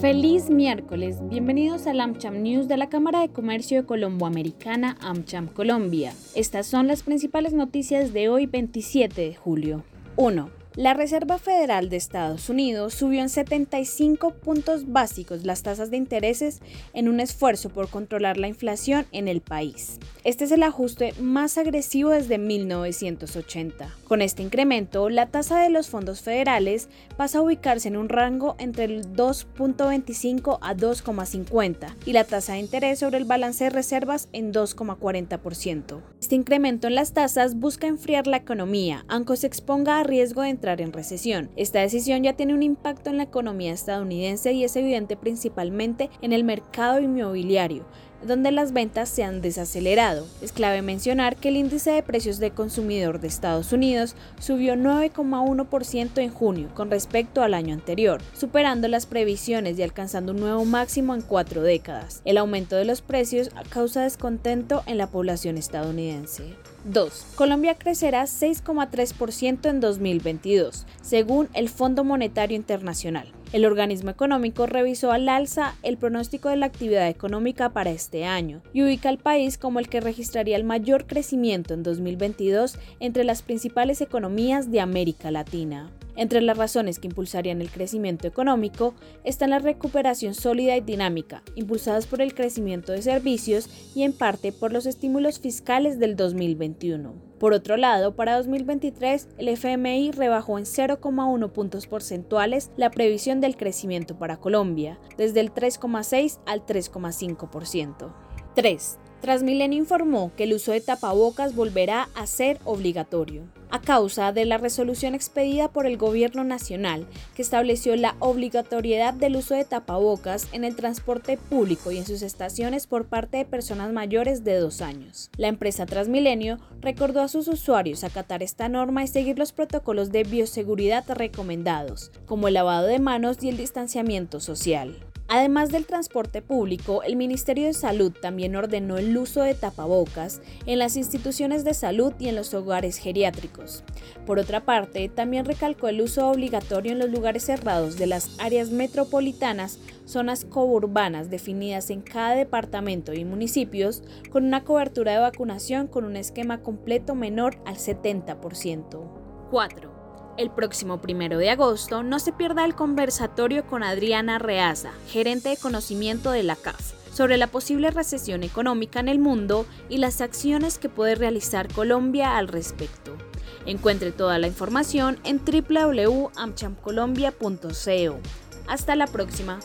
Feliz miércoles, bienvenidos al AmCham News de la Cámara de Comercio de Colomboamericana AmCham Colombia. Estas son las principales noticias de hoy 27 de julio. 1. La Reserva Federal de Estados Unidos subió en 75 puntos básicos las tasas de intereses en un esfuerzo por controlar la inflación en el país. Este es el ajuste más agresivo desde 1980. Con este incremento, la tasa de los fondos federales pasa a ubicarse en un rango entre el 2.25 a 2.50 y la tasa de interés sobre el balance de reservas en 2.40%. Este incremento en las tasas busca enfriar la economía, aunque se exponga a riesgo de en recesión. Esta decisión ya tiene un impacto en la economía estadounidense y es evidente principalmente en el mercado inmobiliario, donde las ventas se han desacelerado. Es clave mencionar que el índice de precios de consumidor de Estados Unidos subió 9,1% en junio con respecto al año anterior, superando las previsiones y alcanzando un nuevo máximo en cuatro décadas. El aumento de los precios causa descontento en la población estadounidense. 2. Colombia crecerá 6,3% en 2022, según el Fondo Monetario Internacional. El organismo económico revisó al alza el pronóstico de la actividad económica para este año y ubica al país como el que registraría el mayor crecimiento en 2022 entre las principales economías de América Latina. Entre las razones que impulsarían el crecimiento económico están la recuperación sólida y dinámica, impulsadas por el crecimiento de servicios y en parte por los estímulos fiscales del 2021. Por otro lado, para 2023, el FMI rebajó en 0,1 puntos porcentuales la previsión del crecimiento para Colombia, desde el 3,6 al 3,5%. 3. Transmilenio informó que el uso de tapabocas volverá a ser obligatorio a causa de la resolución expedida por el Gobierno Nacional que estableció la obligatoriedad del uso de tapabocas en el transporte público y en sus estaciones por parte de personas mayores de dos años. La empresa Transmilenio recordó a sus usuarios acatar esta norma y seguir los protocolos de bioseguridad recomendados, como el lavado de manos y el distanciamiento social. Además del transporte público, el Ministerio de Salud también ordenó el uso de tapabocas en las instituciones de salud y en los hogares geriátricos. Por otra parte, también recalcó el uso obligatorio en los lugares cerrados de las áreas metropolitanas, zonas coburbanas definidas en cada departamento y municipios, con una cobertura de vacunación con un esquema completo menor al 70%. 4. El próximo primero de agosto no se pierda el conversatorio con Adriana Reaza, gerente de conocimiento de la CAF, sobre la posible recesión económica en el mundo y las acciones que puede realizar Colombia al respecto. Encuentre toda la información en www.amchamcolombia.co. Hasta la próxima.